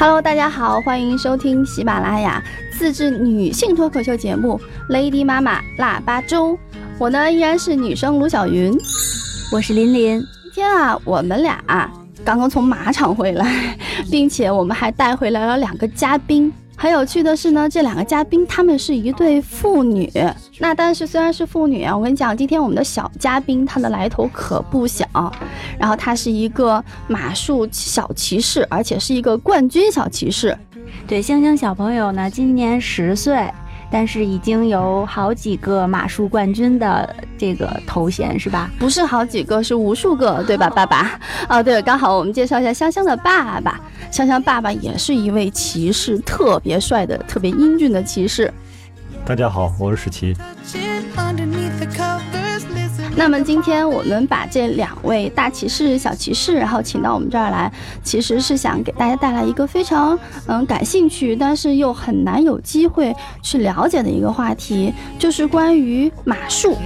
Hello，大家好，欢迎收听喜马拉雅自制女性脱口秀节目《Lady 妈妈腊八粥》。我呢依然是女生卢小云。我是琳琳，今天啊，我们俩啊刚刚从马场回来，并且我们还带回来了两个嘉宾。很有趣的是呢，这两个嘉宾他们是一对父女。那但是虽然是父女啊，我跟你讲，今天我们的小嘉宾他的来头可不小。然后他是一个马术小骑士，而且是一个冠军小骑士。对香香小朋友呢，今年十岁，但是已经有好几个马术冠军的这个头衔，是吧？不是好几个，是无数个，对吧，爸爸？哦，对，刚好我们介绍一下香香的爸爸。香香爸爸也是一位骑士，特别帅的、特别英俊的骑士。大家好，我是史奇。那么今天我们把这两位大骑士、小骑士，然后请到我们这儿来，其实是想给大家带来一个非常嗯感兴趣，但是又很难有机会去了解的一个话题，就是关于马术。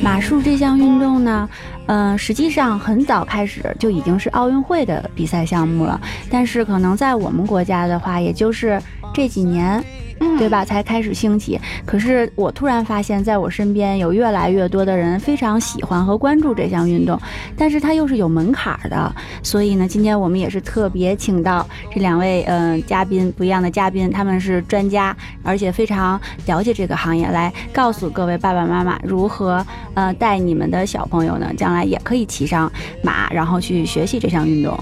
马术这项运动呢，嗯、实际上很早开始就已经是奥运会的比赛项目了，但是可能在我们国家的话，也就是这几年。嗯对吧？才开始兴起。可是我突然发现，在我身边有越来越多的人非常喜欢和关注这项运动，但是它又是有门槛儿的。所以呢，今天我们也是特别请到这两位嗯、呃嘉宾，不一样的嘉宾，他们是专家，而且非常了解这个行业，来告诉各位爸爸妈妈如何呃带你们的小朋友呢，将来也可以骑上马，然后去学习这项运动。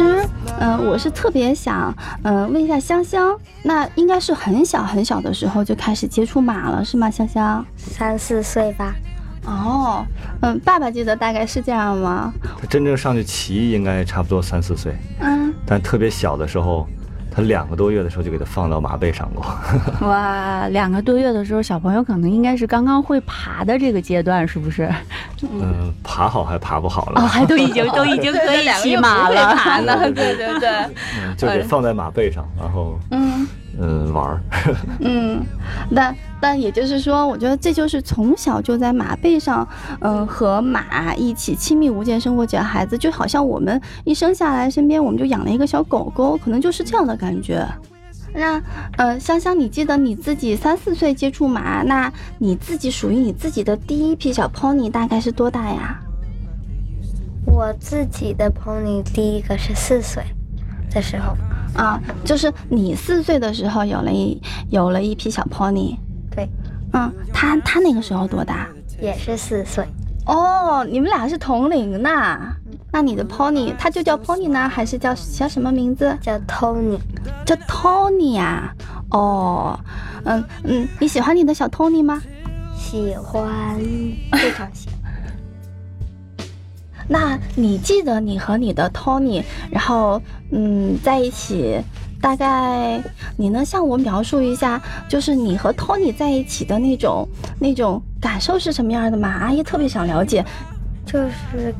其实，嗯、我是特别想，嗯、问一下香香，那应该是很小很小的时候就开始接触马了，是吗？香香？三四岁吧，哦，嗯，爸爸记得大概是这样吗？他真正上去骑应该差不多三四岁，嗯，但特别小的时候，他两个多月的时候就给他放到马背上过。哇，两个多月的时候，小朋友可能应该是刚刚会爬的这个阶段，是不是？嗯，爬好还爬不好了，哦，还都已经 都已经可以骑马了，爬呢，对对对，嗯就给放在马背上，然后嗯嗯玩儿。嗯，但但也就是说，我觉得这就是从小就在马背上，嗯、和马一起亲密无间生活起来的孩子，就好像我们一生下来身边我们就养了一个小狗狗，可能就是这样的感觉。那，呃，香香，你记得你自己三四岁接触马，那你自己属于你自己的第一匹小 pony 大概是多大呀？我自己的 pony 第一个是四岁的时候，啊，就是你四岁的时候有了一有了一匹小 pony，对，嗯，他他那个时候多大？也是四岁，哦，你们俩是同龄的。那你的 pony 它就叫 pony 呢，还是叫叫什么名字？叫 Tony。叫 Tony 呀、哦，嗯嗯，你喜欢你的小 Tony 吗？喜欢，非常喜欢。那你记得你和你的 Tony，然后嗯在一起，大概你能向我描述一下，就是你和 Tony 在一起的那种那种感受是什么样的吗？阿姨特别想了解。就是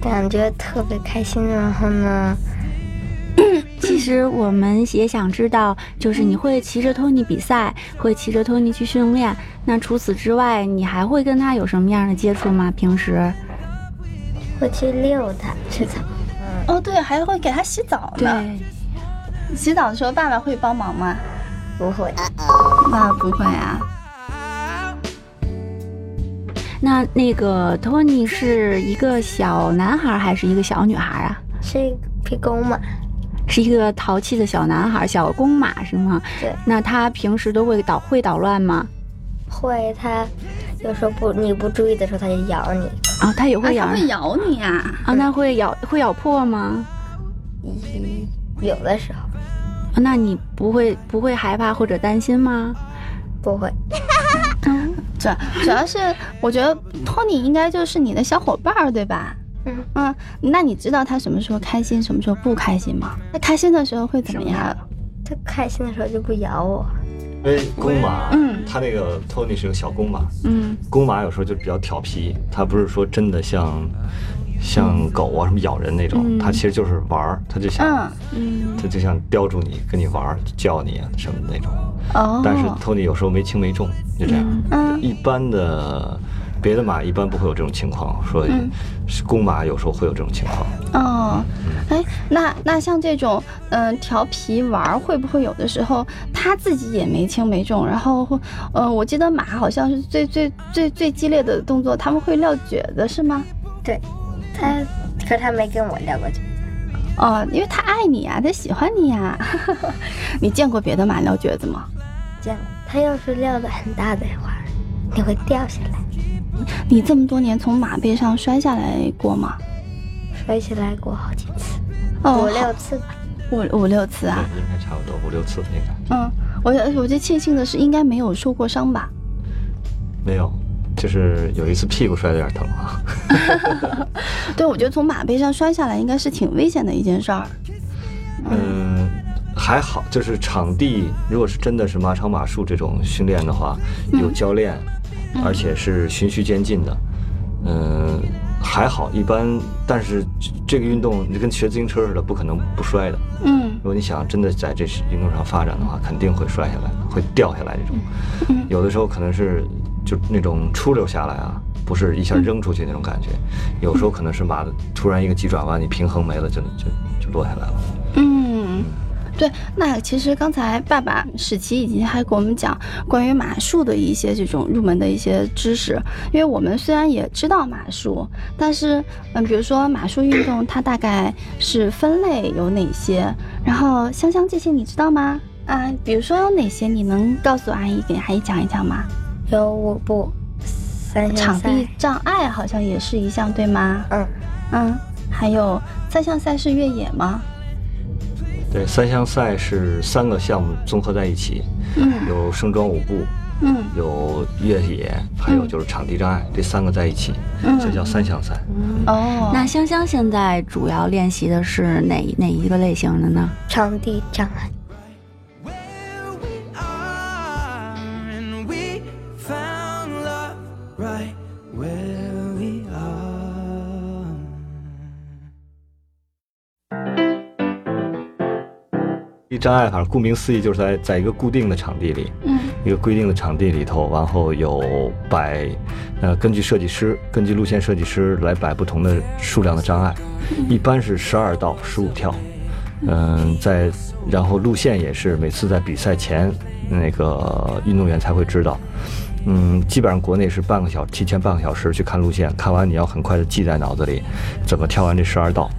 感觉特别开心，然后呢，其实我们也想知道，就是你会骑着 Tony 比赛，会骑着 Tony 去训练。那除此之外，你还会跟他有什么样的接触吗？平时？会去遛他，吃草。哦，对，还会给他洗澡呢。洗澡的时候，爸爸会帮忙吗？不会，爸爸不会啊。那那个 Tony 是一个小男孩还是一个小女孩啊？是一匹公马。是一个淘气的小男孩，小公马是吗？对，那他平时都会捣会捣乱吗？会，它有时候不你不注意的时候，它就咬你。啊，它也啊会咬会咬你啊！啊？那会咬会咬破吗？嗯有的时候啊那你不会不会害怕或者担心吗？不会，主要主要是我觉得 Tony 应该就是你的小伙伴儿，对吧？嗯嗯，那你知道他什么时候开心，什么时候不开心吗？他开心的时候会怎么样？他开心的时候就不咬我，因为公马，嗯。它那个 Tony 是个小公马，嗯。公马有时候就比较调皮，它不是说真的像像狗啊什么咬人那种，嗯。它其实就是玩儿，它就想它就想叼住你，跟你玩儿，叫你啊什么的那种。哦，但是 Tony 有时候没轻没重，就这样。嗯一般的别的马一般不会有这种情况，说嗯。是公马有时候会有这种情况。哦，哎，那那像这种嗯、调皮玩儿，会不会有的时候他自己也没轻没重？然后会，呃，我记得马好像是最最最最激烈的动作，他们会撂蹶子是吗？对，他可他没跟我聊过这个。哦，因为他爱你啊，他喜欢你呀、你见过别的马撂蹶子吗？见过，他要是撂的很大的话，你会掉下来，你这么多年从马背上摔下来过吗？摔下来过好几次，哦，五六次吧。五五六次啊。应该差不多五六次应该嗯，我我觉得庆幸的是，应该没有受过伤吧？没有，就是有一次屁股摔的有点疼啊。对，我觉得从马背上摔下来应该是挺危险的一件事儿。嗯，还好，就是场地，如果是真的是马场马术这种训练的话，有教练，而且是循序渐进的，嗯，还好，一般。但是这个运动就跟学自行车似的，不可能不摔的。嗯如果你想真的在这运动上发展的话，肯定会摔下来，会掉下来这种。有的时候可能是就那种出溜下来啊，不是一下扔出去那种感觉。有时候可能是马的突然一个急转弯，你平衡没了，就就就落下来了。嗯，对。那其实刚才爸爸史奇已经还给我们讲关于马术的一些这种入门的一些知识，因为我们虽然也知道马术，但是嗯，比如说马术运动它大概是分类有哪些？然后香香这些你知道吗？啊，比如说有哪些，你能告诉阿姨给阿姨讲一讲吗？有舞步、三项场地，障碍好像也是一项，对吗？嗯，嗯，还有三项赛事越野吗？对，三项赛是三个项目综合在一起，嗯有盛装舞步，嗯有越野，还有就是场地障碍，这三个在一起，嗯这叫三项赛。哦，那香香现在主要练习的是哪哪一个类型的呢？场地障碍。障碍反正，顾名思义，就是在在一个固定的场地里，嗯。一个规定的场地里头，然后有摆，呃，根据设计师，根据路线设计师来摆不同的数量的障碍，一般是十二到十五跳，嗯，在然后路线也是每次在比赛前，那个运动员才会知道，嗯，基本上国内是半个小提前半个小时去看路线，看完你要很快的记在脑子里，怎么跳完这十二道，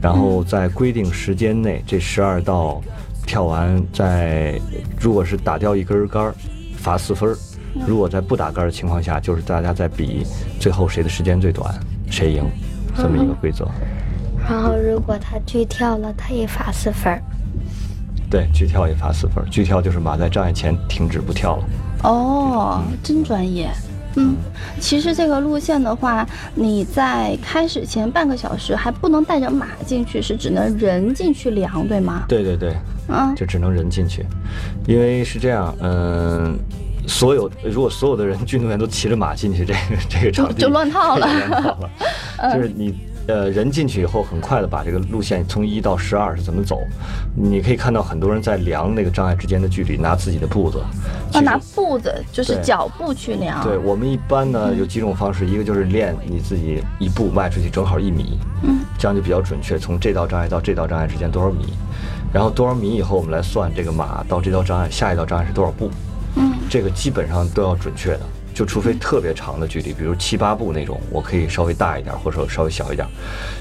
然后在规定时间内这十二道跳完，再如果是打掉一根杆儿，罚四分儿；如果在不打杆儿的情况下，就是大家在比最后谁的时间最短，谁赢，这么一个规则。然后如果他拒跳了，他也罚四分儿。对，拒跳也罚四分儿，拒跳就是马在障碍前停止不跳了。哦，真专业。嗯，其实这个路线的话，你在开始前半个小时还不能带着马进去，是只能人进去量，对吗？对对对，嗯。就只能人进去，因为是这样，嗯、所有如果所有的人运动员都骑着马进去，这个这个场地就乱套了。就乱套了。就 是你呃人进去以后，很快的把这个路线从一到十二是怎么走，你可以看到很多人在量那个障碍之间的距离，拿自己的步子，其要拿步子，就是脚步去量。对我们一般呢有几种方式，一个就是练你自己一步迈出去正好一米，嗯，这样就比较准确，从这道障碍到这道障碍之间多少米，然后多少米以后我们来算这个马到这道障碍下一道障碍是多少步，嗯这个基本上都要准确的，就除非特别长的距离，比如七八步那种，我可以稍微大一点，或者说稍微小一点。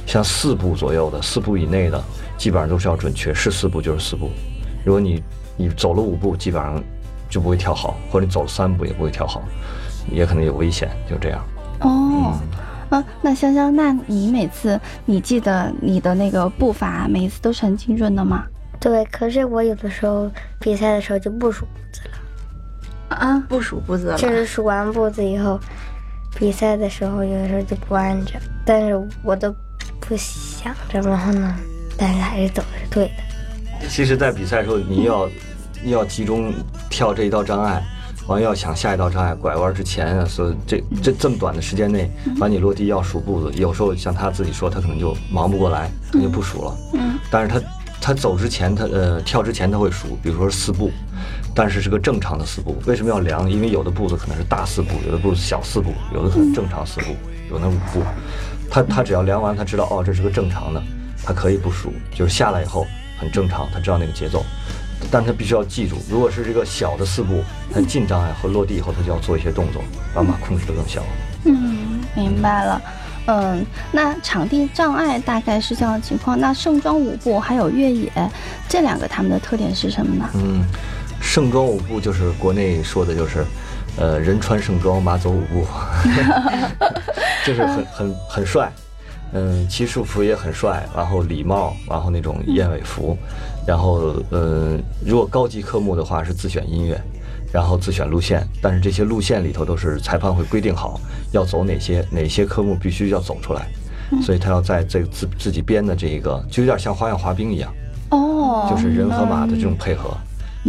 像四步左右的，四步以内的，基本上都是要准确，是四步就是四步。如果你你走了五步，基本上就不会跳好，或者你走了三步也不会跳好，也可能有危险，就这样。哦，嗯，那香香，那你每次你记得你的那个步伐，每一次都是很精准的吗？对，可是我有的时候比赛的时候就不数步子了。啊，不数步子了。就是数完步子以后，比赛的时候有的时候就不按着，但是我都不想着，然后呢，但是还是走的是对的。其实，在比赛的时候，你要你要集中跳这一道障碍，完要想下一道障碍拐弯之前啊，所以这这这么短的时间内，把你落地要数步子，有时候像他自己说，他可能就忙不过来，他就不数了。嗯，但是他他走之前，他呃跳之前他会数，比如说四步，但是是个正常的四步。为什么要量？因为有的步子可能是大四步，有的步子小四步，有的可能正常四步，有的五步。他他只要量完，他知道哦这是个正常的，他可以不数，就是下来以后很正常，他知道那个节奏。但他必须要记住，如果是这个小的四步，他进障碍和落地以后，他就要做一些动作，把马控制得更小。嗯，明白了。嗯，那场地障碍大概是这样的情况。那盛装舞步还有越野这两个，他们的特点是什么呢？嗯，盛装舞步就是国内说的就是，呃，人穿盛装，马走舞步，就是很很很帅。嗯，骑术服也很帅，然后礼帽，然后那种燕尾服，然后呃，如果高级科目的话是自选音乐，然后自选路线，但是这些路线里头都是裁判会规定好要走哪些哪些科目必须要走出来，所以他要在这个自自己编的这一个，就有点像花样滑冰一样，哦，就是人和马的这种配合，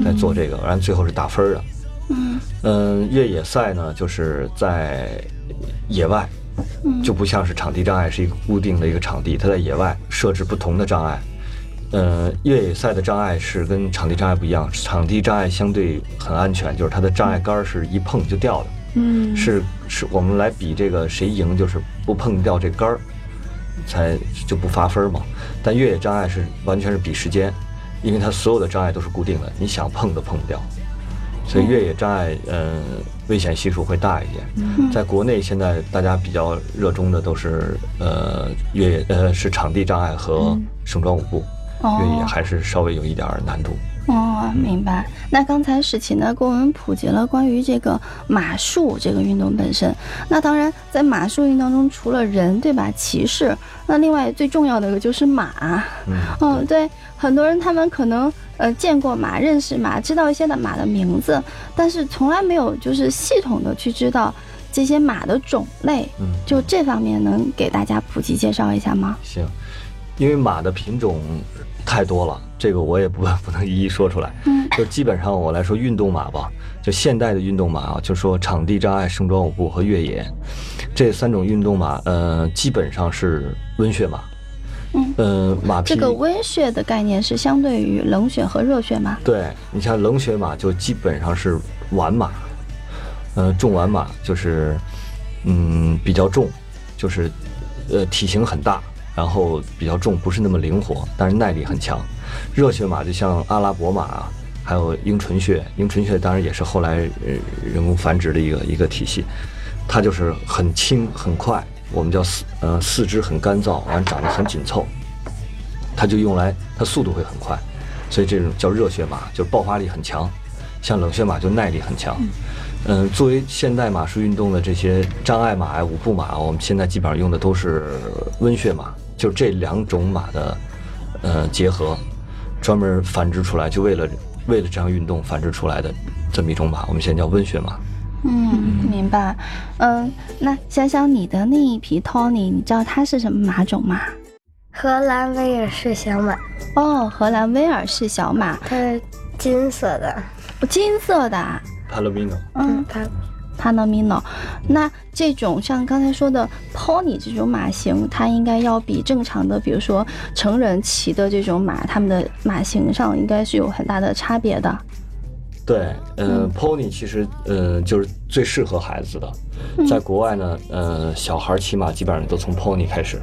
在做这个，然后最后是打分的。嗯嗯，越野赛呢，就是在野外，嗯就不像是场地障碍是一个固定的一个场地，它在野外设置不同的障碍。呃，越野赛的障碍是跟场地障碍不一样，场地障碍相对很安全，就是它的障碍杆儿是一碰就掉的，嗯是是我们来比这个谁赢，就是不碰掉这杆儿，才就不罚分嘛。但越野障碍是完全是比时间，因为它所有的障碍都是固定的，你想碰都碰不掉，所以越野障碍呃危险系数会大一点。在国内现在大家比较热衷的都是呃越野呃是场地障碍和盛装舞步，越野哦还是稍微有一点儿难度。哦，明白。那刚才史琴呢，给我们普及了关于这个马术这个运动本身。那当然，在马术运动中，除了人，对吧？骑士，那另外最重要的一个就是马。嗯，嗯，对，很多人他们可能呃见过马，认识马，知道一些的马的名字，但是从来没有就是系统的去知道这些马的种类。嗯就这方面能给大家普及介绍一下吗？行，因为马的品种太多了，这个我也不 不能一一说出来。嗯就基本上我来说运动马吧，就现代的运动马啊，就说场地障碍、盛装舞步和越野这三种运动马，呃，基本上是温血马。嗯呃，马匹这个温血的概念是相对于冷血和热血吗？对你像冷血马就基本上是完马，呃，重完马就是嗯比较重，就是呃体型很大，然后比较重，不是那么灵活，但是耐力很强。热血马就像阿拉伯马啊，还有英纯血，英纯血当然也是后来呃人工繁殖的一个一个体系，它就是很轻很快，我们叫四呃四肢很干燥，完长得很紧凑，它就用来它速度会很快，所以这种叫热血马，就是爆发力很强。像冷血马就耐力很强。嗯，作为现代马术运动的这些障碍马呀、舞步马，我们现在基本上用的都是温血马，就这两种马的呃结合，专门繁殖出来，就为了为了这样运动繁殖出来的这么一种马，我们现在叫温血马。嗯，明白。嗯，那想想你的那一匹 Tony，你知道它是什么马种吗？荷兰威尔士小马，哦，荷兰威尔士小马，它是金色的，哦金色的啊。Palomino，嗯，它帕诺米诺。那这种像刚才说的 pony 这种马型，它应该要比正常的，比如说成人骑的这种马，它们的马型上应该是有很大的差别的。对，呃，pony 其实呃就是最适合孩子的，在国外呢，呃，小孩骑马基本上都从 pony 开始。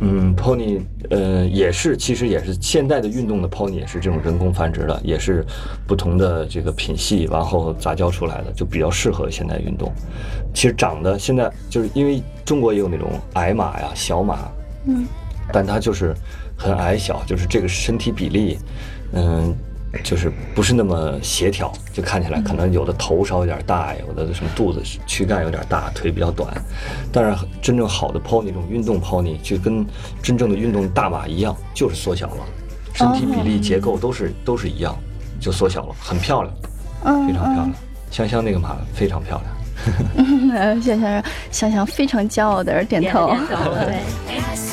嗯，pony 呃也是，其实也是现代的运动的 pony 也是这种人工繁殖的，也是不同的这个品系，然后杂交出来的，就比较适合现代运动。其实长得现在就是因为中国也有那种矮马呀、小马，嗯，但它就是很矮小，就是这个身体比例，嗯，就是不是那么协调，就看起来可能有的头稍有点大，有的什么肚子躯干有点大，腿比较短。但是真正好的 pony 这种运动 pony 就跟真正的运动大马一样，就是缩小了，身体比例结构都是都是一样，就缩小了，很漂亮，嗯，非常漂亮嗯。香香那个马非常漂亮。呃香香香香非常骄傲的点头。对。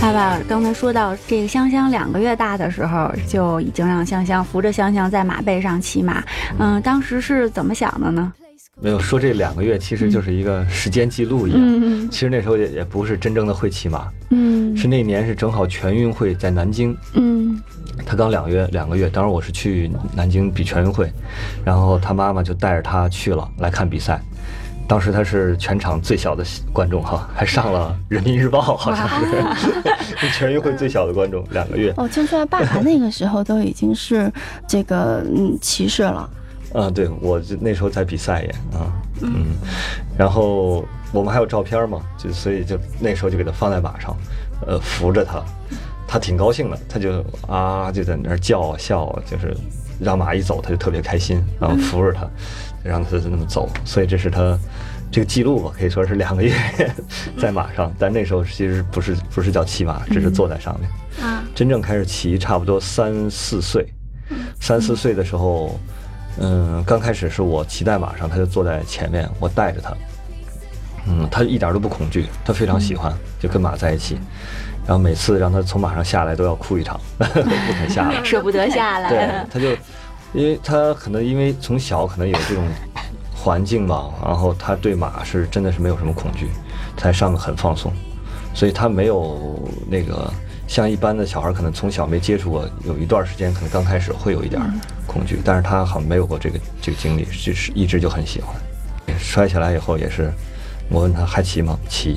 爸爸刚才说到这个香香两个月大的时候，就已经让香香扶着香香在马背上骑马。嗯，当时是怎么想的呢？没有说这两个月其实就是一个时间记录一样。嗯其实那时候也也不是真正的会骑马，嗯是那年是正好全运会在南京，嗯他刚两个月两个月，当时我是去南京比全运会，然后他妈妈就带着他去了来看比赛。当时他是全场最小的观众哈，还上了《人民日报》，好像是。全运会最小的观众，两个月。哦，听说爸爸那个时候都已经是这个嗯骑士了。啊，对，我就那时候在比赛也啊，嗯，然后我们还有照片嘛，就所以就那时候就给他放在马上，呃，扶着他，他挺高兴的，他就啊就在那儿叫啊笑啊，就是让马一走他就特别开心，然后扶着他，让他那么走，所以这是他这个记录吧，可以说是两个月 在马上，但那时候其实不是不是叫骑马，只是坐在上面，啊，真正开始骑差不多三四岁，三四岁的时候。嗯，刚开始是我骑在马上，他就坐在前面，我带着他。嗯，他一点都不恐惧，他非常喜欢，就跟马在一起。然后每次让他从马上下来都要哭一场，不肯下来。舍不得下来。对，他就，因为他可能因为从小可能有这种环境吧，然后他对马是真的是没有什么恐惧，在上面很放松，所以他没有那个像一般的小孩可能从小没接触过，有一段时间可能刚开始会有一点恐惧，但是他好像没有过这个这个经历，就是一直就很喜欢。摔下来以后也是，我问他还骑吗？骑。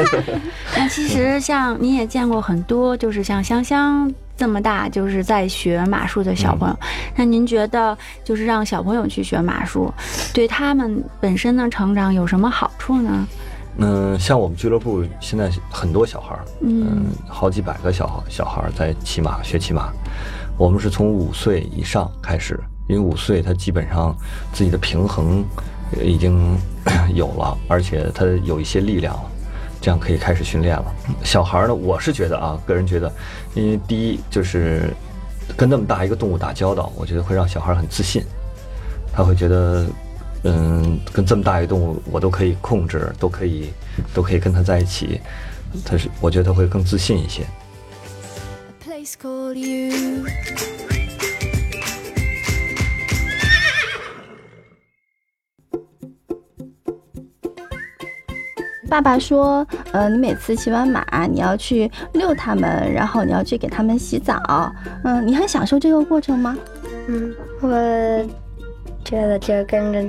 那其实像你也见过很多，就是像香香这么大，就是在学马术的小朋友。那您觉得，就是让小朋友去学马术，对他们本身的成长有什么好处呢？嗯，像我们俱乐部现在很多小孩儿，嗯嗯，好几百个小小孩儿在骑马学骑马。我们是从五岁以上开始，因为五岁他基本上自己的平衡呃已经有了，而且他有一些力量了，这样可以开始训练了。小孩呢，我是觉得啊，个人觉得，因为第一就是跟那么大一个动物打交道，我觉得会让小孩很自信，他会觉得，嗯，跟这么大一个动物我都可以控制，都可以，都可以跟他在一起，他是我觉得他会更自信一些。爸爸说，呃，你每次骑完马，你要去遛它们，然后你要去给它们洗澡。嗯，你很享受这个过程吗？嗯，我觉得就跟着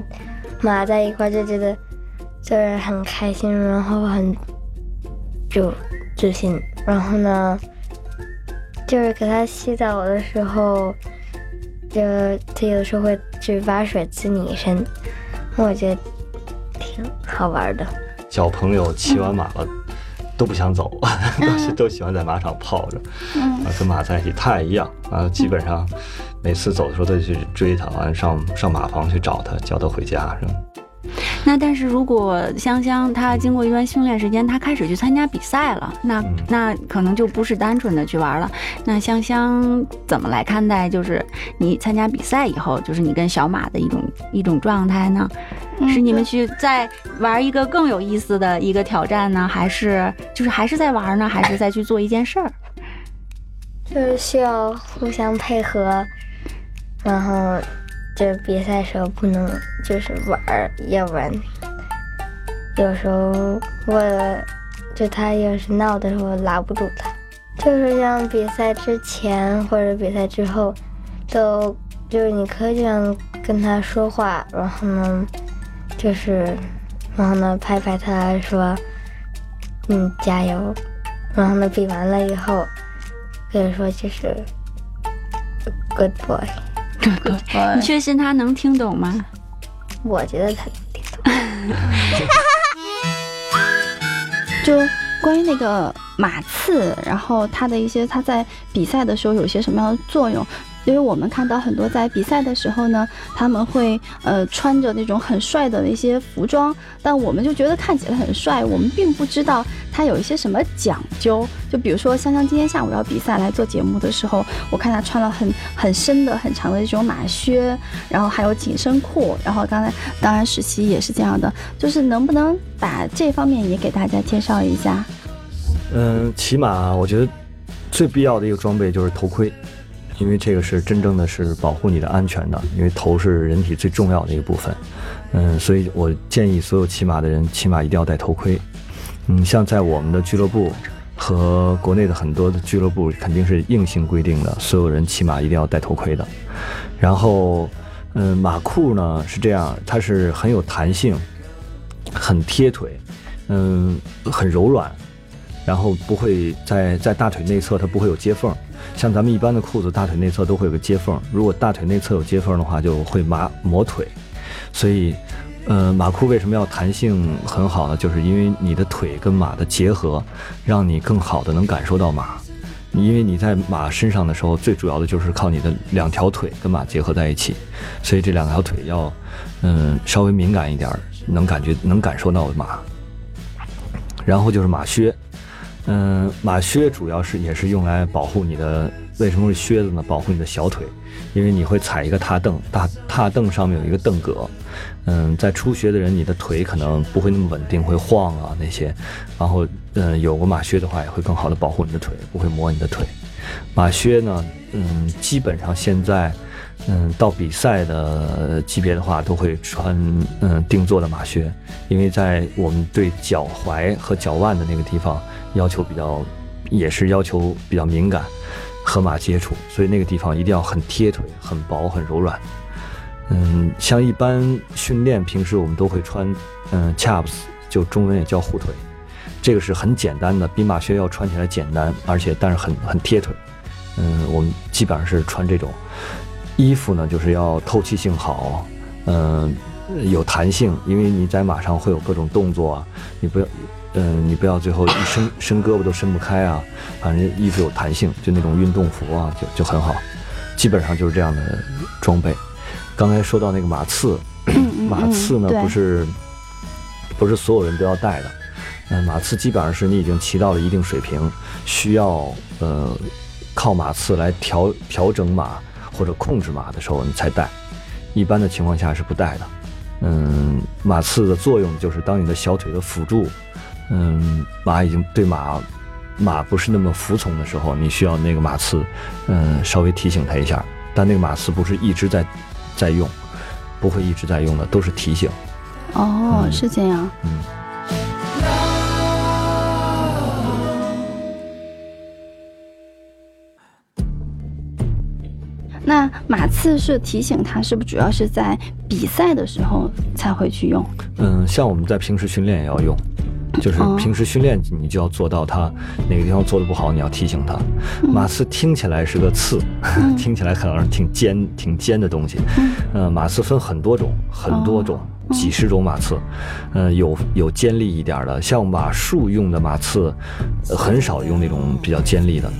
马在一块就觉得就是很开心，然后很就自信。然后呢，就是给它洗澡的时候，就它有时候会去把水滋你一身，我觉得挺好玩的。小朋友骑完马了。都不想走，都是 都喜欢在马场泡着，啊，跟马在一起他也一样啊！基本上每次走的时候都去追他，完了上上马房去找他，叫他回家，是吧？那但是如果香香她经过一段训练时间，她开始去参加比赛了，那、嗯那可能就不是单纯的去玩了。那香香怎么来看待，就是你参加比赛以后，就是你跟小马的一种一种状态呢？是你们去再玩一个更有意思的一个挑战呢，还是就是还是在玩呢，还是再去做一件事儿？就是需要互相配合，然后就比赛时候不能就是玩儿，要不然有时候为了就他要是闹的时候拉不住他，就是像比赛之前或者比赛之后，都就是你可以这样跟他说话，然后呢，就是然后呢拍拍他说，嗯加油，然后呢比完了以后。可以说就是 good boy。good boy 你确信他能听懂吗？我觉得他能听懂。就关于那个马刺，然后他的一些他在比赛的时候有些什么样的作用？因为我们看到很多在比赛的时候呢，他们会呃穿着那种很帅的那些服装，但我们就觉得看起来很帅，我们并不知道他有一些什么讲究。就比如说香香今天下午要比赛来做节目的时候，我看他穿了很很深的、很长的这种马靴，然后还有紧身裤，然后刚才当然实习也是这样的，就是能不能把这方面也给大家介绍一下？嗯，骑马我觉得最必要的一个装备就是头盔，因为这个是真正的是保护你的安全的，因为头是人体最重要的一个部分。嗯，所以我建议所有骑马的人骑马一定要戴头盔。嗯，像在我们的俱乐部和国内的很多的俱乐部，肯定是硬性规定的，所有人骑马一定要戴头盔的。然后，嗯，马裤呢是这样，它是很有弹性，很贴腿，嗯，很柔软，然后不会在在大腿内侧它不会有接缝，像咱们一般的裤子大腿内侧都会有个接缝，如果大腿内侧有接缝的话，就会麻磨腿，所以，呃，马裤为什么要弹性很好呢？就是因为你的腿跟马的结合，让你更好的能感受到马。因为你在马身上的时候，最主要的就是靠你的两条腿跟马结合在一起，所以这两条腿要，嗯，稍微敏感一点，能感觉能感受到马。然后就是马靴，嗯，马靴主要是也是用来保护你的，为什么是靴子呢？保护你的小腿，因为你会踩一个踏凳，大踏凳上面有一个凳格，嗯，在初学的人，你的腿可能不会那么稳定，会晃啊那些，然后嗯，有个马靴的话，也会更好的保护你的腿，不会磨你的腿。马靴呢，嗯，基本上现在，嗯，到比赛的级别的话，都会穿嗯定做的马靴，因为在我们对脚踝和脚腕的那个地方要求比较，也是要求比较敏感，和马接触，所以那个地方一定要很贴腿、很薄、很柔软。嗯，像一般训练，平时我们都会穿嗯 chaps，就中文也叫护腿，这个是很简单的，比马靴要穿起来简单，而且但是很很贴腿。嗯，我们基本上是穿这种衣服呢，就是要透气性好，嗯，有弹性，因为你在马上会有各种动作啊，你不要，嗯，你不要最后一伸 伸胳膊都伸不开啊，反正衣服有弹性，就那种运动服啊，就就很好，基本上就是这样的装备。刚才说到那个马刺，马刺呢对不是不是所有人都要带的，嗯，马刺基本上是你已经骑到了一定水平，需要呃靠马刺来调调整马或者控制马的时候你才带，一般的情况下是不带的。嗯，马刺的作用就是当你的小腿的辅助，嗯，马已经对马马不是那么服从的时候，你需要那个马刺，嗯，稍微提醒他一下。但那个马刺不是一直在在用，不会一直在用的，都是提醒。哦，嗯是这样。嗯。马刺是提醒他，是不是主要是在比赛的时候才会去用？嗯，像我们在平时训练也要用，就是哦平时训练你就要做到他哪个地方做的不好，你要提醒他。马刺听起来是个刺，听起来可能是挺尖、挺尖的东西。呃，马刺分很多种，很多种，几十种马刺。呃，有有尖利一点的，像马术用的马刺，呃很少用那种比较尖利的。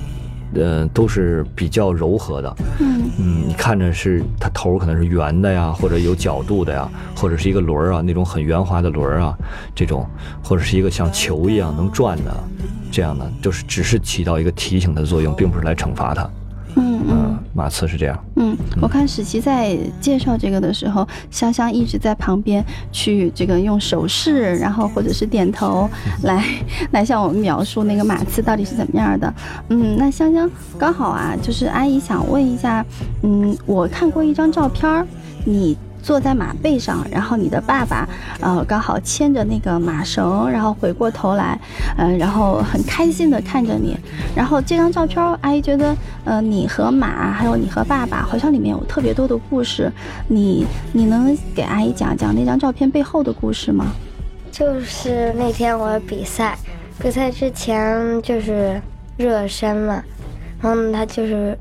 呃，都是比较柔和的，嗯嗯，你看着是它头可能是圆的呀，或者有角度的呀，或者是一个轮儿啊，那种很圆滑的轮儿啊，这种，或者是一个像球一样能转的，这样的，就是只是起到一个提醒的作用，并不是来惩罚它。马刺是这样。嗯，我看史琪在介绍这个的时候，香香一直在旁边去这个用手势，然后或者是点头来 来向我们描述那个马刺到底是怎么样的。嗯，那香香刚好啊，就是阿姨想问一下，嗯，我看过一张照片儿，你。坐在马背上，然后你的爸爸，呃，刚好牵着那个马绳，然后回过头来，呃，然后很开心的看着你。然后这张照片，阿姨觉得，呃，你和马，还有你和爸爸，好像里面有特别多的故事。你你能给阿姨讲讲那张照片背后的故事吗？就是那天我比赛，比赛之前就是热身嘛，然后他就是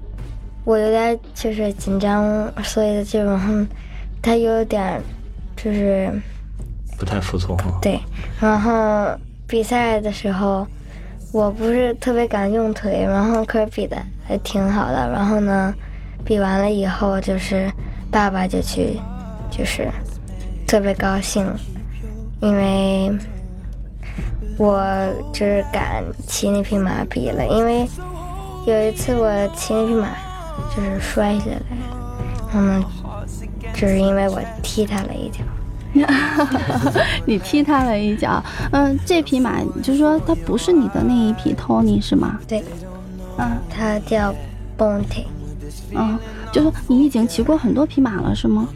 我有点就是紧张，所以就然后 他有点就是不太服从啊。对，然后比赛的时候我不是特别敢用腿，然后可是比的还挺好的，然后呢，比完了以后，就是爸爸就去，就是特别高兴，因为我就是敢骑那匹马比了，因为有一次我骑那匹马就是摔下来，然后呢，就是因为我踢他了一脚。你踢他了一脚，嗯，这匹马就是说它不是你的那一匹 Tony 是吗？对，嗯它叫 Bonte。嗯，就是你已经骑过很多匹马了是吗？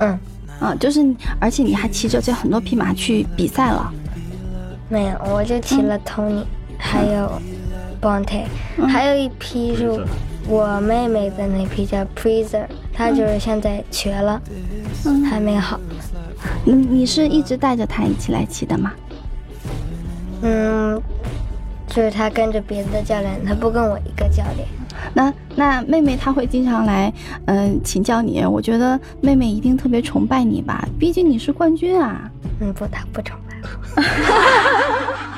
嗯，啊，就是而且你还骑着这很多匹马去比赛了。没有，我就骑了 Tony，、还有 Bonte，、还有一匹是我妹妹的那匹叫 Preser，它就是现在瘸了，还没好。你，你是一直带着他一起来骑的吗？嗯，就是他跟着别的教练，他不跟我一个教练。那那妹妹她会经常来，嗯、请教你。我觉得妹妹一定特别崇拜你吧，毕竟你是冠军啊。嗯，不，他不崇拜我。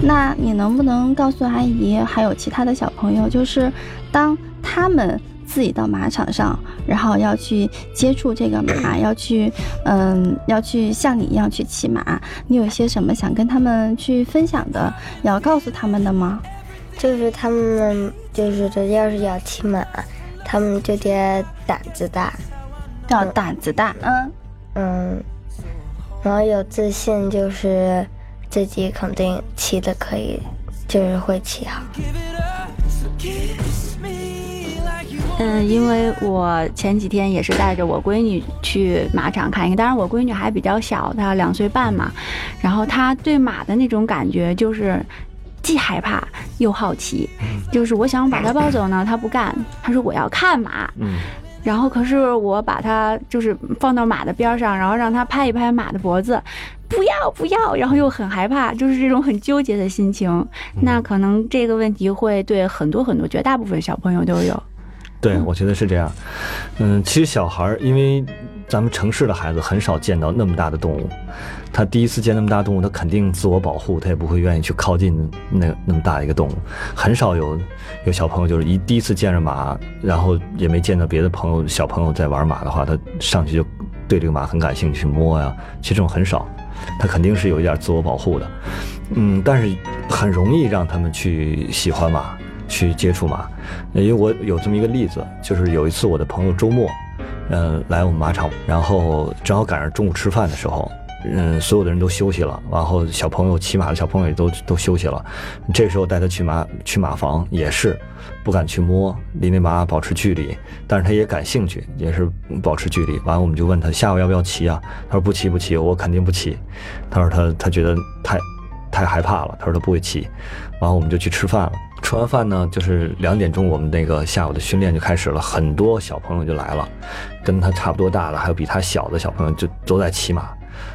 那你能不能告诉阿姨，还有其他的小朋友，就是当他们自己到马场上，然后要去接触这个马，要去，嗯，要去像你一样去骑马，你有一些什么想跟他们去分享的，要告诉他们的吗？就是他们就是这，要是要骑马，他们就得胆子大，要胆子大，嗯。嗯，然后有自信，就是自己肯定骑的可以，就是会骑好。嗯，因为我前几天也是带着我闺女去马场看一看，当然我闺女还比较小，她两岁半嘛，然后她对马的那种感觉就是。既害怕又好奇，就是我想把她抱走呢，她不干，她说我要看马，嗯，然后可是我把它就是放到马的边上，然后让它拍一拍马的脖子，不要不要，然后又很害怕，就是这种很纠结的心情。那可能这个问题会对很多很多绝大部分小朋友都有。对，我觉得是这样。嗯，其实小孩儿，因为咱们城市的孩子很少见到那么大的动物，他第一次见那么大动物，他肯定自我保护，他也不会愿意去靠近那那么大一个动物。很少有有小朋友就是一第一次见着马，然后也没见到别的朋友小朋友在玩马的话，他上去就对这个马很感兴趣，摸呀。其实这种很少，他肯定是有一点自我保护的。嗯，但是很容易让他们去喜欢马，去接触马。因为我有这么一个例子，就是有一次我的朋友周末，嗯，来我们马场，然后正好赶上中午吃饭的时候，嗯，所有的人都休息了，然后小朋友骑马的小朋友也都都休息了，这时候带他去马去马房也是不敢去摸，离那马保持距离，但是他也感兴趣，也是保持距离。完了我们就问他下午要不要骑啊？他说不骑不骑，我肯定不骑。他说他他觉得太太害怕了，他说他不会骑。然后我们就去吃饭了。吃完饭呢，就是两点钟，我们那个下午的训练就开始了，很多小朋友就来了，跟他差不多大的，还有比他小的小朋友就都在骑马。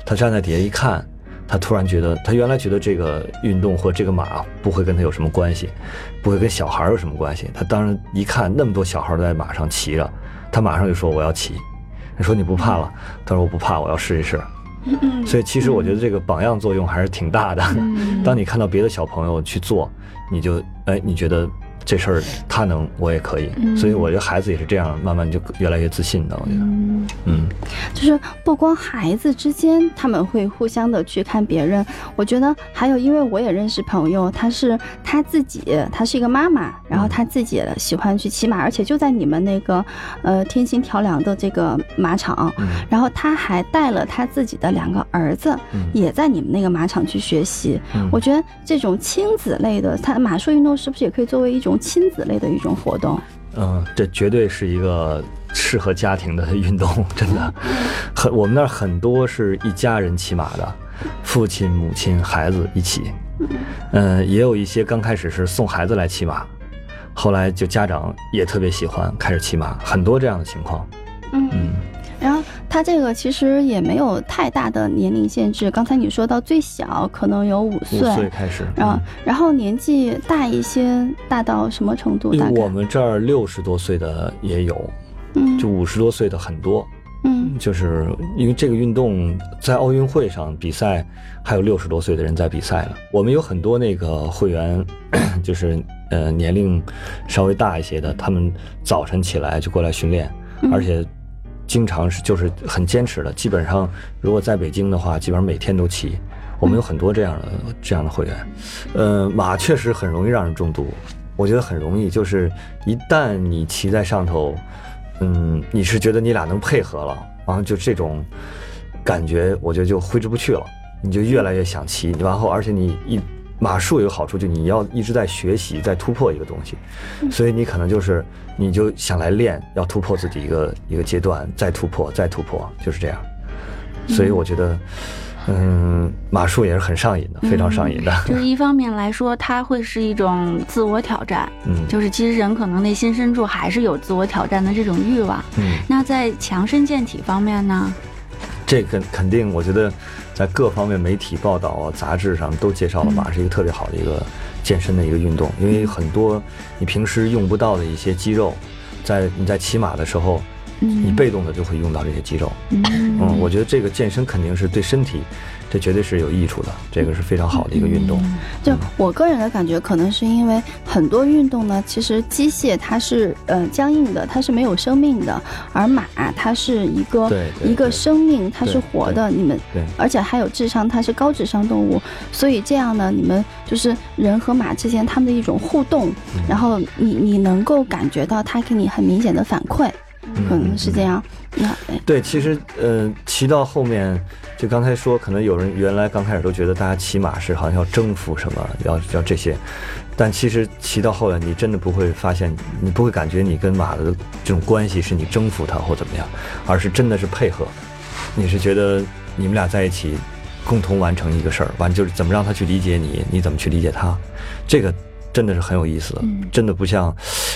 他站在底下一看，他突然觉得，他原来觉得这个运动或这个马不会跟他有什么关系，不会跟小孩有什么关系。他当时一看那么多小孩都在马上骑着，他马上就说我要骑。你说你不怕了？他说我不怕，我要试一试。所以其实我觉得这个榜样作用还是挺大的。当你看到别的小朋友去做，你就哎，你觉得这事儿他能，我也可以。所以我觉得孩子也是这样，慢慢就越来越自信的。我觉得，嗯，就是不光孩子之间他们会互相的去看别人，我觉得还有，因为我也认识朋友，她是她自己，她是一个妈妈，然后她自己喜欢去骑马，而且就在你们那个呃天心调梁的这个马场，嗯然后她还带了她自己的两个儿子，嗯也在你们那个马场去学习。嗯我觉得这种亲子类的，他马术运动是不是也可以作为一种亲子类的一种活动？嗯，这绝对是一个适合家庭的运动，真的。很，我们那儿很多是一家人骑马的，父亲、母亲、孩子一起。嗯，也有一些刚开始是送孩子来骑马，后来就家长也特别喜欢开始骑马，很多这样的情况。嗯嗯，然后它这个其实也没有太大的年龄限制，刚才你说到最小可能有五岁五岁，开始。然后嗯然后年纪大一些，大到什么程度？我们这儿六十多岁的也有，嗯就五十多岁的很多。嗯就是因为这个运动在奥运会上比赛，还有六十多岁的人在比赛呢。我们有很多那个会员，就是呃年龄稍微大一些的，他们早晨起来就过来训练，嗯而且经常是就是很坚持的。基本上如果在北京的话，基本上每天都骑。我们有很多这样的这样的会员，呃，马确实很容易让人中毒，我觉得很容易，就是一旦你骑在上头，嗯，你是觉得你俩能配合了，然后就这种感觉，我觉得就挥之不去了，你就越来越想骑，然后而且你一马术有个好处，就你要一直在学习，在突破一个东西，所以你可能就是你就想来练，要突破自己一个一个阶段，再突破，再突破，就是这样。所以我觉得，嗯，马术也是很上瘾的，非常上瘾的。就是一方面来说，它会是一种自我挑战，嗯就是其实人可能内心深处还是有自我挑战的这种欲望。嗯，那在强身健体方面呢？这肯肯定，我觉得在各方面媒体报道啊、杂志上都介绍了马是一个特别好的一个健身的一个运动，因为很多你平时用不到的一些肌肉，在你在骑马的时候，你被动的就会用到这些肌肉。嗯，我觉得这个健身肯定是对身体，这绝对是有益处的，这个是非常好的一个运动。就我个人的感觉，可能是因为很多运动呢，其实机械它是呃僵硬的，它是没有生命的，而马它是一个一个生命，它是活的。你们对。而且还有智商，它是高智商动物，所以这样呢，你们就是人和马之间他们的一种互动，嗯。然后你你能够感觉到它给你很明显的反馈，可能是这样。那哎对，其实呃，骑到后面，就刚才说，可能有人原来刚开始都觉得大家骑马是好像要征服什么，要要这些，但其实骑到后来，你真的不会发现，你不会感觉你跟马的这种关系是你征服它或怎么样，而是真的是配合，你是觉得你们俩在一起，共同完成一个事儿，完就是怎么让他去理解你，你怎么去理解他，这个真的是很有意思的，真的不像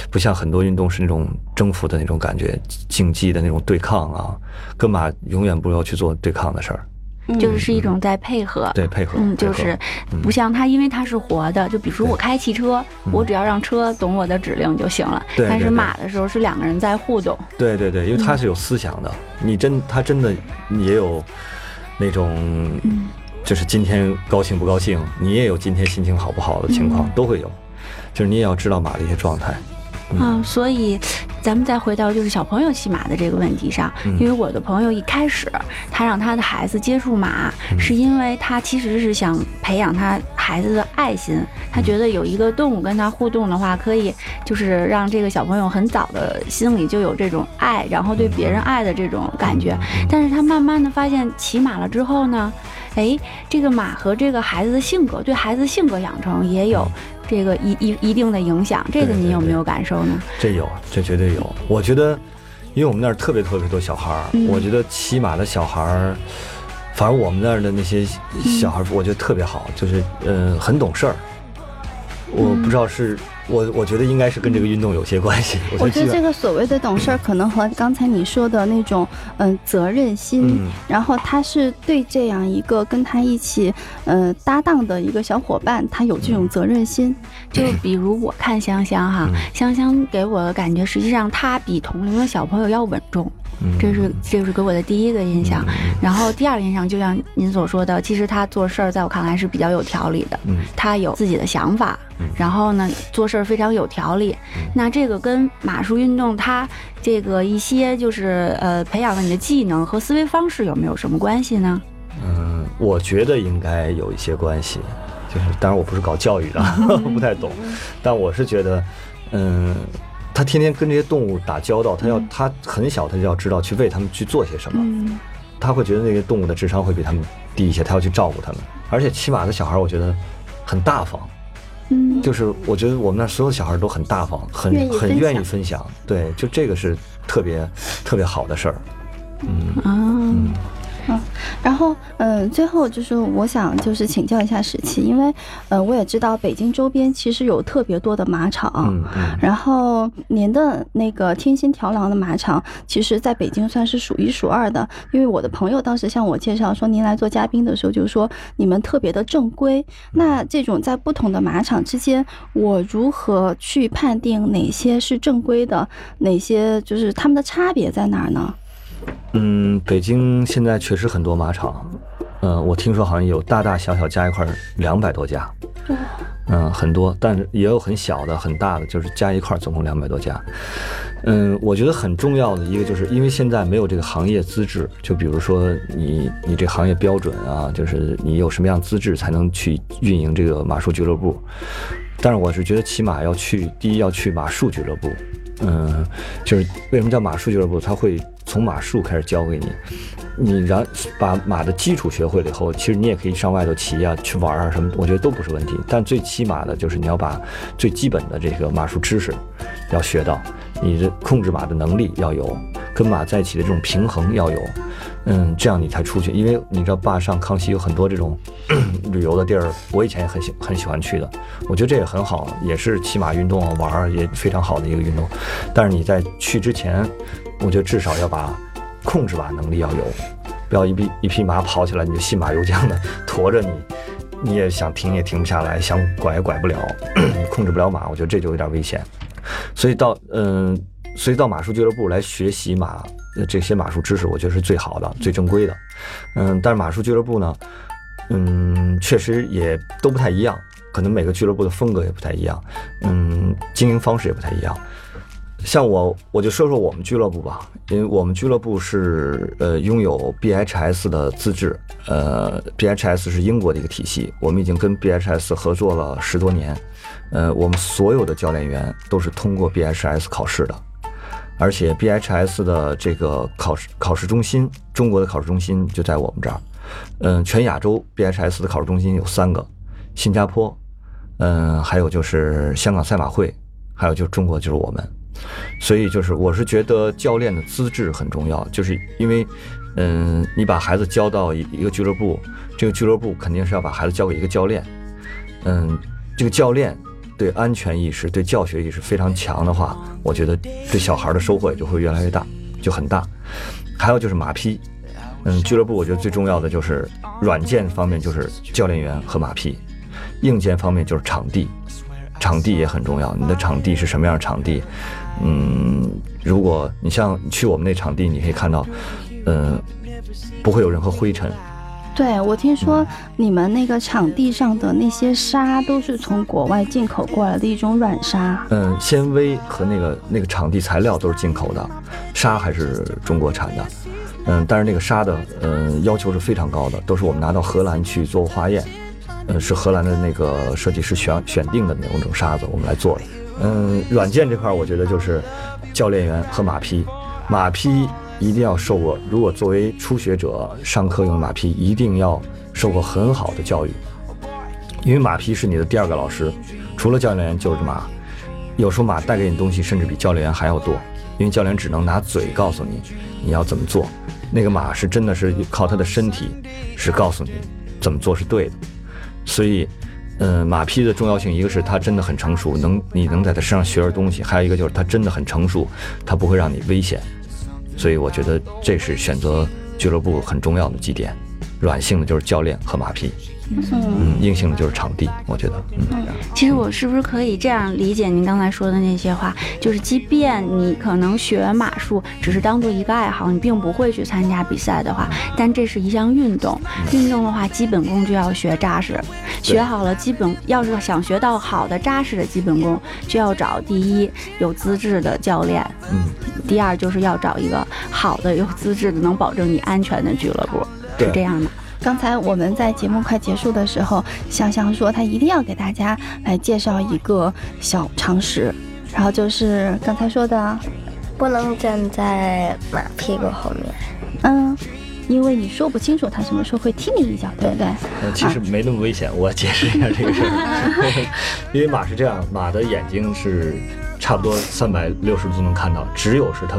不像很多运动是那种征服的那种感觉，竞技的那种对抗啊，跟马永远不要去做对抗的事儿，就是是一种在配合。对，配合，嗯，就是不像它，因为它是活的。就比如说我开汽车，我只要让车懂我的指令就行了。但是马的时候是两个人在互动。对对对，因为它是有思想的，你真它真的也有那种，就是今天高兴不高兴，你也有今天心情好不好的情况，都会有，就是你也要知道马的一些状态。啊，所以咱们再回到就是小朋友骑马的这个问题上，嗯。因为我的朋友一开始他让他的孩子接触马，嗯。是因为他其实是想培养他孩子的爱心，他觉得有一个动物跟他互动的话，可以就是让这个小朋友很早的心里就有这种爱，然后对别人爱的这种感觉。但是他慢慢的发现骑马了之后呢，哎，这个马和这个孩子的性格，对孩子性格养成也有这个一一一定的影响。这个你有没有感受呢？这有，这绝对有。我觉得，因为我们那儿特别特别多小孩儿，嗯我觉得骑马的小孩儿，反正我们那儿的那些小孩儿，我觉得特别好，就是呃很懂事儿。我不知道是我，我觉得应该是跟这个运动有些关系。我觉得这个所谓的懂事儿，可能和刚才你说的那种嗯责任心，嗯。然后他是对这样一个跟他一起呃搭档的一个小伙伴，他有这种责任心。就比如我看香香哈，嗯。香香给我的感觉，实际上她比同龄的小朋友要稳重，嗯这是这是给我的第一个印象。然后第二个印象，就像您所说的，其实他做事儿在我看来是比较有条理的，他有自己的想法，然后呢做事儿非常有条理。那这个跟马术运动它这个一些就是呃培养了你的技能和思维方式有没有什么关系呢？嗯，我觉得应该有一些关系，就是当然我不是搞教育的，不太懂，但我是觉得，嗯，他天天跟这些动物打交道，他要他很小他就要知道去为他们去做些什么，嗯。他会觉得那些动物的智商会比他们低一些，他要去照顾他们，而且骑马的小孩我觉得很大方，嗯，就是我觉得我们那所有小孩都很大方，很很愿意分享，对，就这个是特别特别好的事儿，嗯。啊。然后，嗯，最后就是我想就是请教一下史琦，因为，呃，我也知道北京周边其实有特别多的马场，嗯嗯然后您的那个天心条廊的马场，其实在北京算是数一数二的。因为我的朋友当时向我介绍说，您来做嘉宾的时候，就是说你们特别的正规。那这种在不同的马场之间，我如何去判定哪些是正规的，哪些就是他们的差别在哪儿呢？嗯，北京现在确实很多马场，嗯、我听说好像有大大小小加一块两百多家，嗯，很多，但是也有很小的、很大的，就是加一块儿总共两百多家。嗯，我觉得很重要的一个就是因为现在没有这个行业资质，就比如说你你这行业标准啊，就是你有什么样资质才能去运营这个马术俱乐部。但是我是觉得起码要去，第一要去马术俱乐部，嗯，就是为什么叫马术俱乐部？它会从马术开始教给你，你然把马的基础学会了以后，其实你也可以上外头骑啊、去玩啊什么，我觉得都不是问题。但最起码的就是你要把最基本的这个马术知识要学到，你的控制马的能力要有，跟马在一起的这种平衡要有，嗯，这样你才出去。因为你知道坝上康熙有很多这种 旅游的地儿，我以前也很喜很喜欢去的，我觉得这也很好，也是骑马运动啊玩儿也非常好的一个运动。但是你在去之前，我觉得至少要把控制马能力要有，不要一匹一匹马跑起来你就信马由缰的驮着你，你也想停也停不下来，想拐也拐不了，控制不了马，我觉得这就有点危险。所以到嗯、所以到马术俱乐部来学习马这些马术知识，我觉得是最好的、最正规的。嗯，但是马术俱乐部呢，嗯，确实也都不太一样，可能每个俱乐部的风格也不太一样，嗯，经营方式也不太一样。像我，我就说说我们俱乐部吧，因为我们俱乐部是呃拥有 BHS 的资质，呃，BHS 是英国的一个体系，我们已经跟 BHS 合作了十多年，呃，我们所有的教练员都是通过 BHS 考试的，而且 BHS 的这个考试考试中心，中国的考试中心就在我们这儿，嗯、全亚洲 BHS 的考试中心有三个，新加坡，嗯、还有就是香港赛马会，还有就是中国就是我们。所以就是，我是觉得教练的资质很重要，就是因为，嗯，你把孩子交到一一个俱乐部，这个俱乐部肯定是要把孩子交给一个教练，嗯，这个教练对安全意识、对教学意识非常强的话，我觉得对小孩的收获也就会越来越大，就很大。还有就是马匹，嗯，俱乐部我觉得最重要的就是软件方面就是教练员和马匹，硬件方面就是场地，场地也很重要。你的场地是什么样的场地？嗯，如果你像去我们那场地，你可以看到，嗯，不会有任何灰尘。对，我听说你们那个场地上的那些沙都是从国外进口过来的一种软沙。嗯，纤维和那个那个场地材料都是进口的，沙还是中国产的。嗯，但是那个沙的嗯要求是非常高的，都是我们拿到荷兰去做化验，嗯，是荷兰的那个设计师选选定的那种沙子，我们来做的。嗯，软件这块我觉得就是教练员和马匹，马匹一定要受过，如果作为初学者上课用的马匹，一定要受过很好的教育，因为马匹是你的第二个老师，除了教练员就是马。有时候马带给你东西，甚至比教练员还要多，因为教练只能拿嘴告诉你你要怎么做，那个马是真的是靠他的身体是告诉你怎么做是对的。所以，嗯、马匹的重要性，一个是他真的很成熟，能你能在他身上学着东西；还有一个就是他真的很成熟，他不会让你危险。所以我觉得这是选择俱乐部很重要的几点。软性的就是教练和马匹，嗯，硬性的就是场地。我觉得，嗯，其实我是不是可以这样理解您刚才说的那些话？就是即便你可能学马术只是当做一个爱好，你并不会去参加比赛的话，但这是一项运动。运动的话，基本功就要学扎实，学好了基本，要是想学到好的扎实的基本功，就要找第一有资质的教练，嗯，第二就是要找一个好的有资质的能保证你安全的俱乐部，是这样的。刚才我们在节目快结束的时候，香香说她一定要给大家来介绍一个小常识，然后就是刚才说的，不能站在马屁股后面。嗯，因为你说不清楚他什么时候会踢你一脚，对不对？嗯，其实没那么危险，我解释一下这个事儿。因为马是这样，马的眼睛是差不多三百六十度能看到，只有是它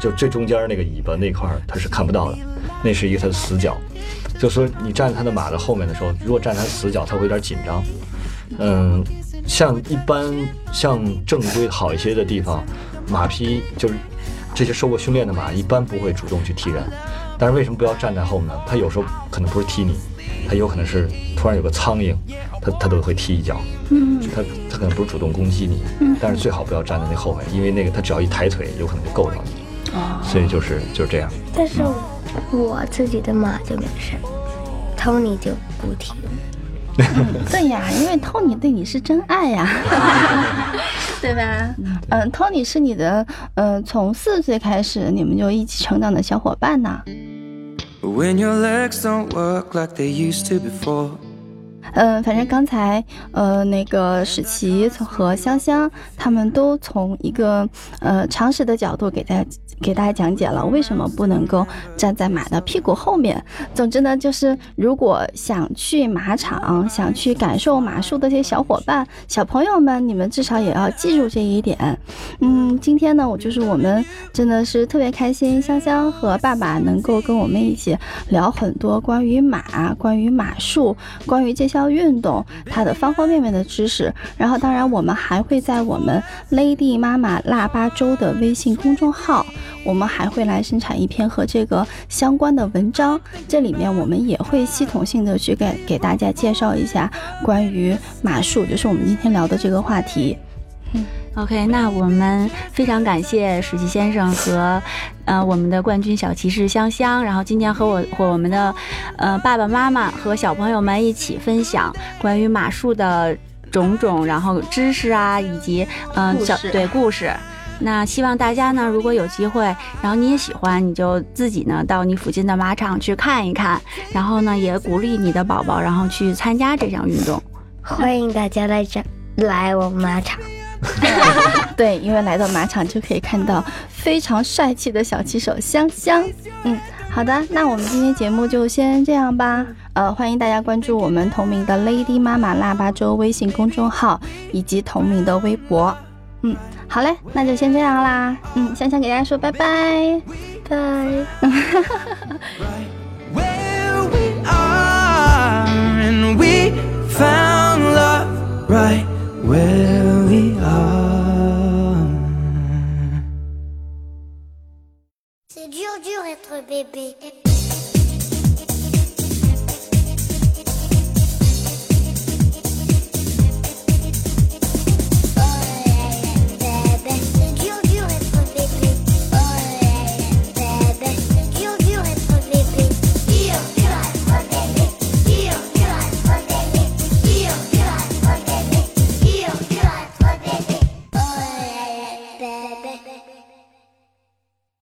就最中间那个尾巴那块儿它是看不到的，那是一个它的死角。就说你站他的马的后面的时候，如果站他死角，他会有点紧张。嗯，像一般像正规好一些的地方，马匹就是这些受过训练的马，一般不会主动去踢人。但是为什么不要站在后面呢？他有时候可能不是踢你，他有可能是突然有个苍蝇，他他都会踢一脚。嗯，他他可能不是主动攻击你，但是最好不要站在那后面，因为那个他只要一抬腿，有可能就够到你。所以就是就是这样。但是我自己的马就没事，Tony 就不提。对呀，因为 Tony 对你是真爱呀，对吧？嗯，Tony 是你的，呃，从四岁开始你们就一起成长的小伙伴呢。When your legs don't work like they used to before. 嗯，反正刚才呃那个史琪和香香他们都从一个呃常识的角度给大家给大家讲解了为什么不能够站在马的屁股后面。总之呢，就是如果想去马场、想去感受马术的这些小伙伴、小朋友们，你们至少也要记住这一点。嗯，今天呢，我就是我们真的是特别开心，香香和爸爸能够跟我们一起聊很多关于马、关于马术、关于这项运动它的方方面面的知识。然后，当然我们还会在我们 Lady 妈妈腊八粥的微信公众号，我们还会来生产一篇和这个相关的文章。这里面我们也会系统性的去给给大家介绍一下关于马术，就是我们今天聊的这个话题。嗯 OK，那我们非常感谢史奇先生和呃我们的冠军小骑士香香，然后今天和我和我们的呃爸爸妈妈和小朋友们一起分享关于马术的种种，然后知识啊，以及嗯、呃、小对故事。那希望大家呢，如果有机会，然后你也喜欢，你就自己呢到你附近的马场去看一看，然后呢也鼓励你的宝宝，然后去参加这项运动。欢迎大家来这来我们马场。对，因为来到马场就可以看到非常帅气的小骑手香香。嗯，好的，那我们今天节目就先这样吧。呃，欢迎大家关注我们同名的 Lady 妈妈腊八粥微信公众号以及同名的微博。嗯好嘞，那就先这样啦。嗯，香香给大家说拜拜，拜。